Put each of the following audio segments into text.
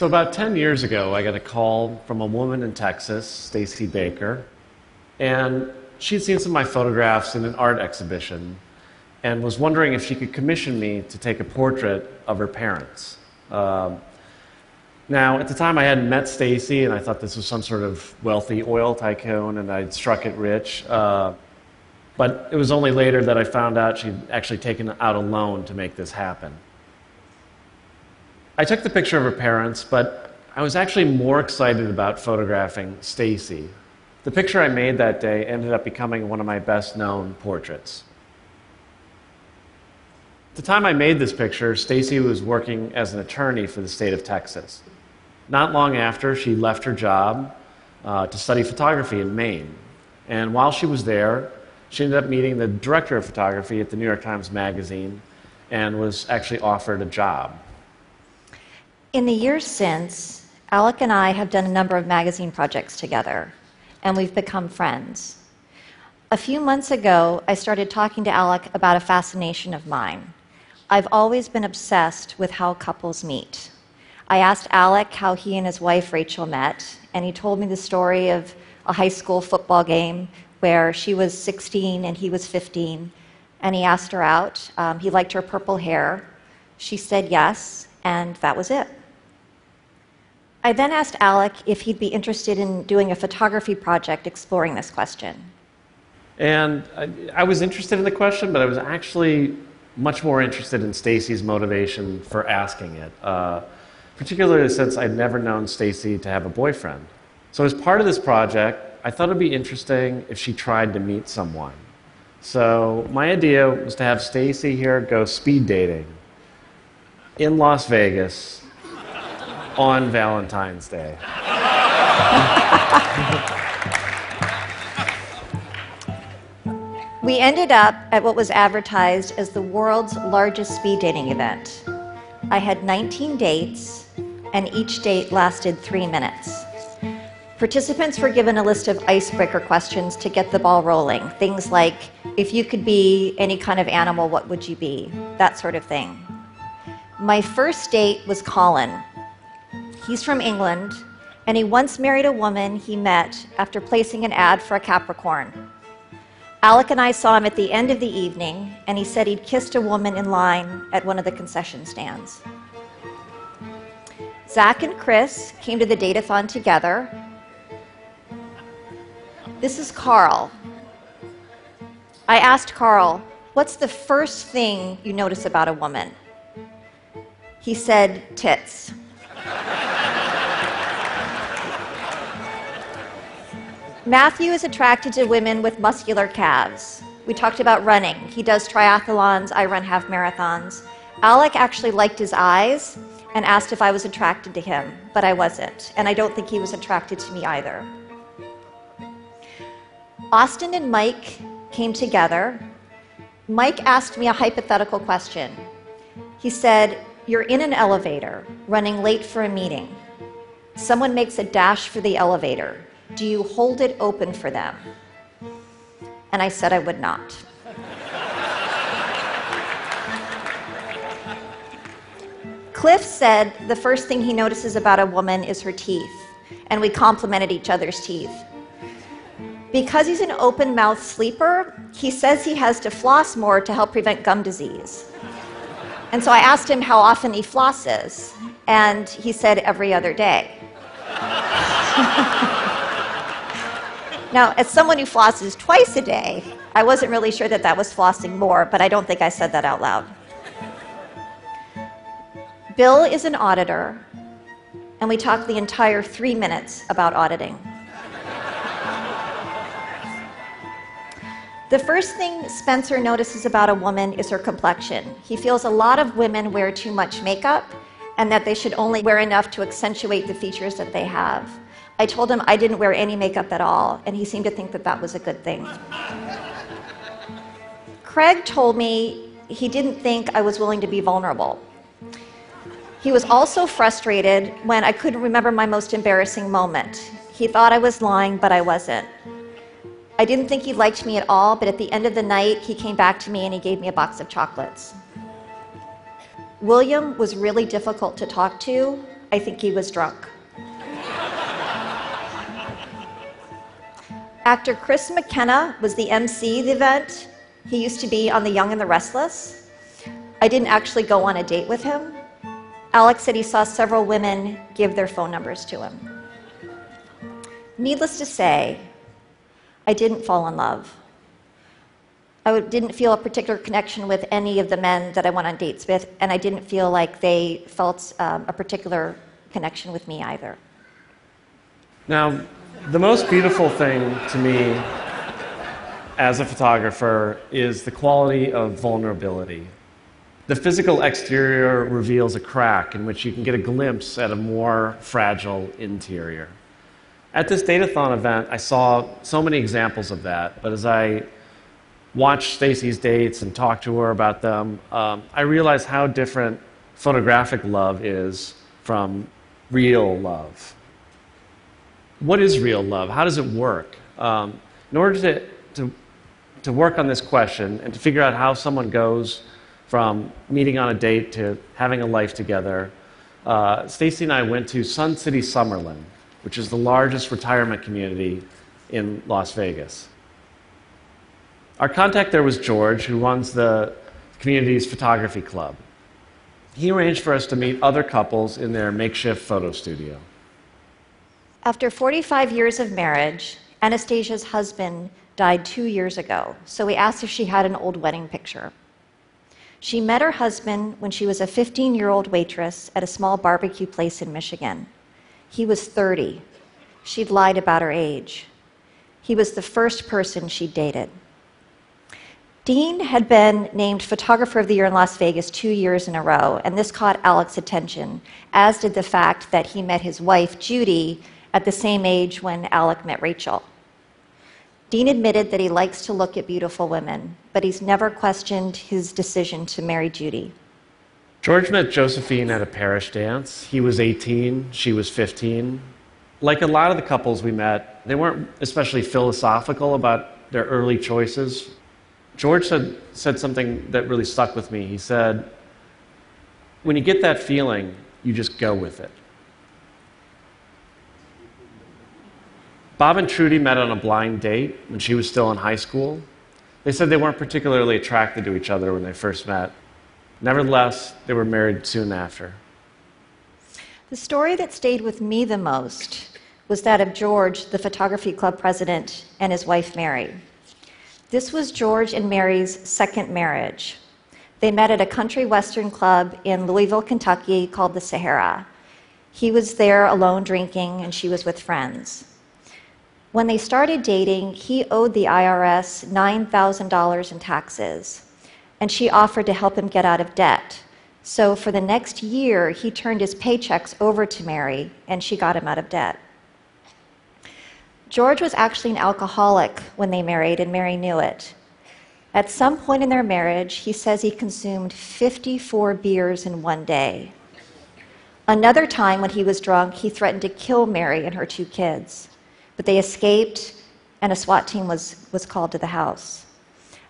So about 10 years ago, I got a call from a woman in Texas, Stacey Baker, and she'd seen some of my photographs in an art exhibition and was wondering if she could commission me to take a portrait of her parents. Um, now, at the time, I hadn't met Stacey, and I thought this was some sort of wealthy oil tycoon, and I'd struck it rich. Uh, but it was only later that I found out she'd actually taken out a loan to make this happen. I took the picture of her parents, but I was actually more excited about photographing Stacey. The picture I made that day ended up becoming one of my best known portraits. At the time I made this picture, Stacey was working as an attorney for the state of Texas. Not long after, she left her job uh, to study photography in Maine. And while she was there, she ended up meeting the director of photography at the New York Times Magazine and was actually offered a job. In the years since, Alec and I have done a number of magazine projects together, and we've become friends. A few months ago, I started talking to Alec about a fascination of mine. I've always been obsessed with how couples meet. I asked Alec how he and his wife Rachel met, and he told me the story of a high school football game where she was 16 and he was 15, and he asked her out. Um, he liked her purple hair. She said yes, and that was it. I then asked Alec if he'd be interested in doing a photography project exploring this question. And I, I was interested in the question, but I was actually much more interested in Stacey's motivation for asking it, uh, particularly since I'd never known Stacey to have a boyfriend. So, as part of this project, I thought it'd be interesting if she tried to meet someone. So, my idea was to have Stacey here go speed dating in Las Vegas on Valentine's Day. We ended up at what was advertised as the world's largest speed dating event. I had 19 dates, and each date lasted three minutes. Participants were given a list of icebreaker questions to get the ball rolling. Things like, if you could be any kind of animal, what would you be? That sort of thing. My first date was Colin. He's from England, and he once married a woman he met after placing an ad for a Capricorn. Alec and I saw him at the end of the evening, and he said he'd kissed a woman in line at one of the concession stands. Zach and Chris came to the datathon together. This is Carl. I asked Carl, What's the first thing you notice about a woman? He said, Tits. Matthew is attracted to women with muscular calves. We talked about running. He does triathlons, I run half marathons. Alec actually liked his eyes and asked if I was attracted to him, but I wasn't, and I don't think he was attracted to me either. Austin and Mike came together. Mike asked me a hypothetical question. He said, You're in an elevator, running late for a meeting. Someone makes a dash for the elevator. Do you hold it open for them? And I said I would not. Cliff said the first thing he notices about a woman is her teeth, and we complimented each other's teeth. Because he's an open mouth sleeper, he says he has to floss more to help prevent gum disease. And so I asked him how often he flosses, and he said every other day. now, as someone who flosses twice a day, I wasn't really sure that that was flossing more, but I don't think I said that out loud. Bill is an auditor, and we talked the entire three minutes about auditing. The first thing Spencer notices about a woman is her complexion. He feels a lot of women wear too much makeup and that they should only wear enough to accentuate the features that they have. I told him I didn't wear any makeup at all, and he seemed to think that that was a good thing. Craig told me he didn't think I was willing to be vulnerable. He was also frustrated when I couldn't remember my most embarrassing moment. He thought I was lying, but I wasn't. I didn't think he liked me at all, but at the end of the night, he came back to me and he gave me a box of chocolates. William was really difficult to talk to. I think he was drunk. Actor Chris McKenna was the MC of the event. He used to be on The Young and the Restless. I didn't actually go on a date with him. Alec said he saw several women give their phone numbers to him. Needless to say, I didn't fall in love. I didn't feel a particular connection with any of the men that I went on dates with, and I didn't feel like they felt um, a particular connection with me either. Now, the most beautiful thing to me as a photographer is the quality of vulnerability. The physical exterior reveals a crack in which you can get a glimpse at a more fragile interior. At this Datathon event, I saw so many examples of that, but as I watched Stacey's dates and talked to her about them, um, I realized how different photographic love is from real love. What is real love? How does it work? Um, in order to, to, to work on this question and to figure out how someone goes from meeting on a date to having a life together, uh, Stacey and I went to Sun City Summerlin, which is the largest retirement community in Las Vegas. Our contact there was George, who runs the community's photography club. He arranged for us to meet other couples in their makeshift photo studio. After 45 years of marriage, Anastasia's husband died two years ago, so we asked if she had an old wedding picture. She met her husband when she was a 15 year old waitress at a small barbecue place in Michigan. He was 30. She'd lied about her age. He was the first person she'd dated. Dean had been named Photographer of the Year in Las Vegas two years in a row, and this caught Alec's attention, as did the fact that he met his wife, Judy, at the same age when Alec met Rachel. Dean admitted that he likes to look at beautiful women, but he's never questioned his decision to marry Judy. George met Josephine at a parish dance. He was 18, she was 15. Like a lot of the couples we met, they weren't especially philosophical about their early choices. George said, said something that really stuck with me. He said, When you get that feeling, you just go with it. Bob and Trudy met on a blind date when she was still in high school. They said they weren't particularly attracted to each other when they first met. Nevertheless, they were married soon after. The story that stayed with me the most was that of George, the photography club president, and his wife Mary. This was George and Mary's second marriage. They met at a country western club in Louisville, Kentucky called the Sahara. He was there alone drinking, and she was with friends. When they started dating, he owed the IRS $9,000 in taxes, and she offered to help him get out of debt. So for the next year, he turned his paychecks over to Mary, and she got him out of debt. George was actually an alcoholic when they married, and Mary knew it. At some point in their marriage, he says he consumed 54 beers in one day. Another time, when he was drunk, he threatened to kill Mary and her two kids. But they escaped, and a SWAT team was, was called to the house.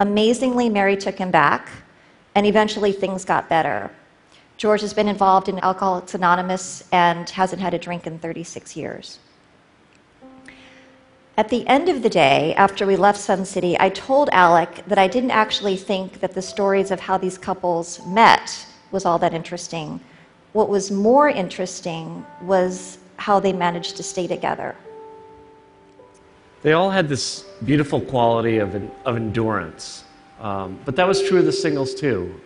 Amazingly, Mary took him back, and eventually things got better. George has been involved in Alcoholics Anonymous and hasn't had a drink in 36 years. At the end of the day, after we left Sun City, I told Alec that I didn't actually think that the stories of how these couples met was all that interesting. What was more interesting was how they managed to stay together. They all had this beautiful quality of, of endurance. Um, but that was true of the singles too.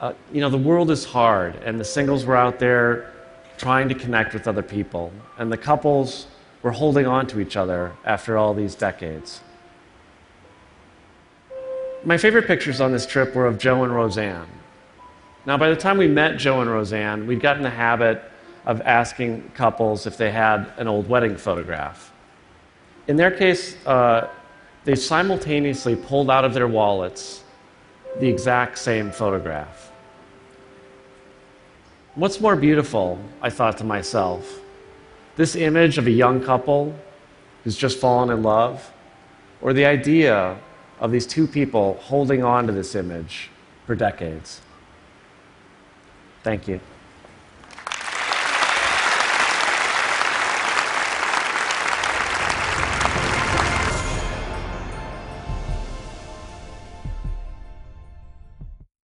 Uh, you know, the world is hard, and the singles were out there trying to connect with other people, and the couples were holding on to each other after all these decades. My favorite pictures on this trip were of Joe and Roseanne. Now, by the time we met Joe and Roseanne, we'd gotten the habit of asking couples if they had an old wedding photograph. In their case, uh, they simultaneously pulled out of their wallets the exact same photograph. What's more beautiful, I thought to myself, this image of a young couple who's just fallen in love, or the idea of these two people holding on to this image for decades? Thank you.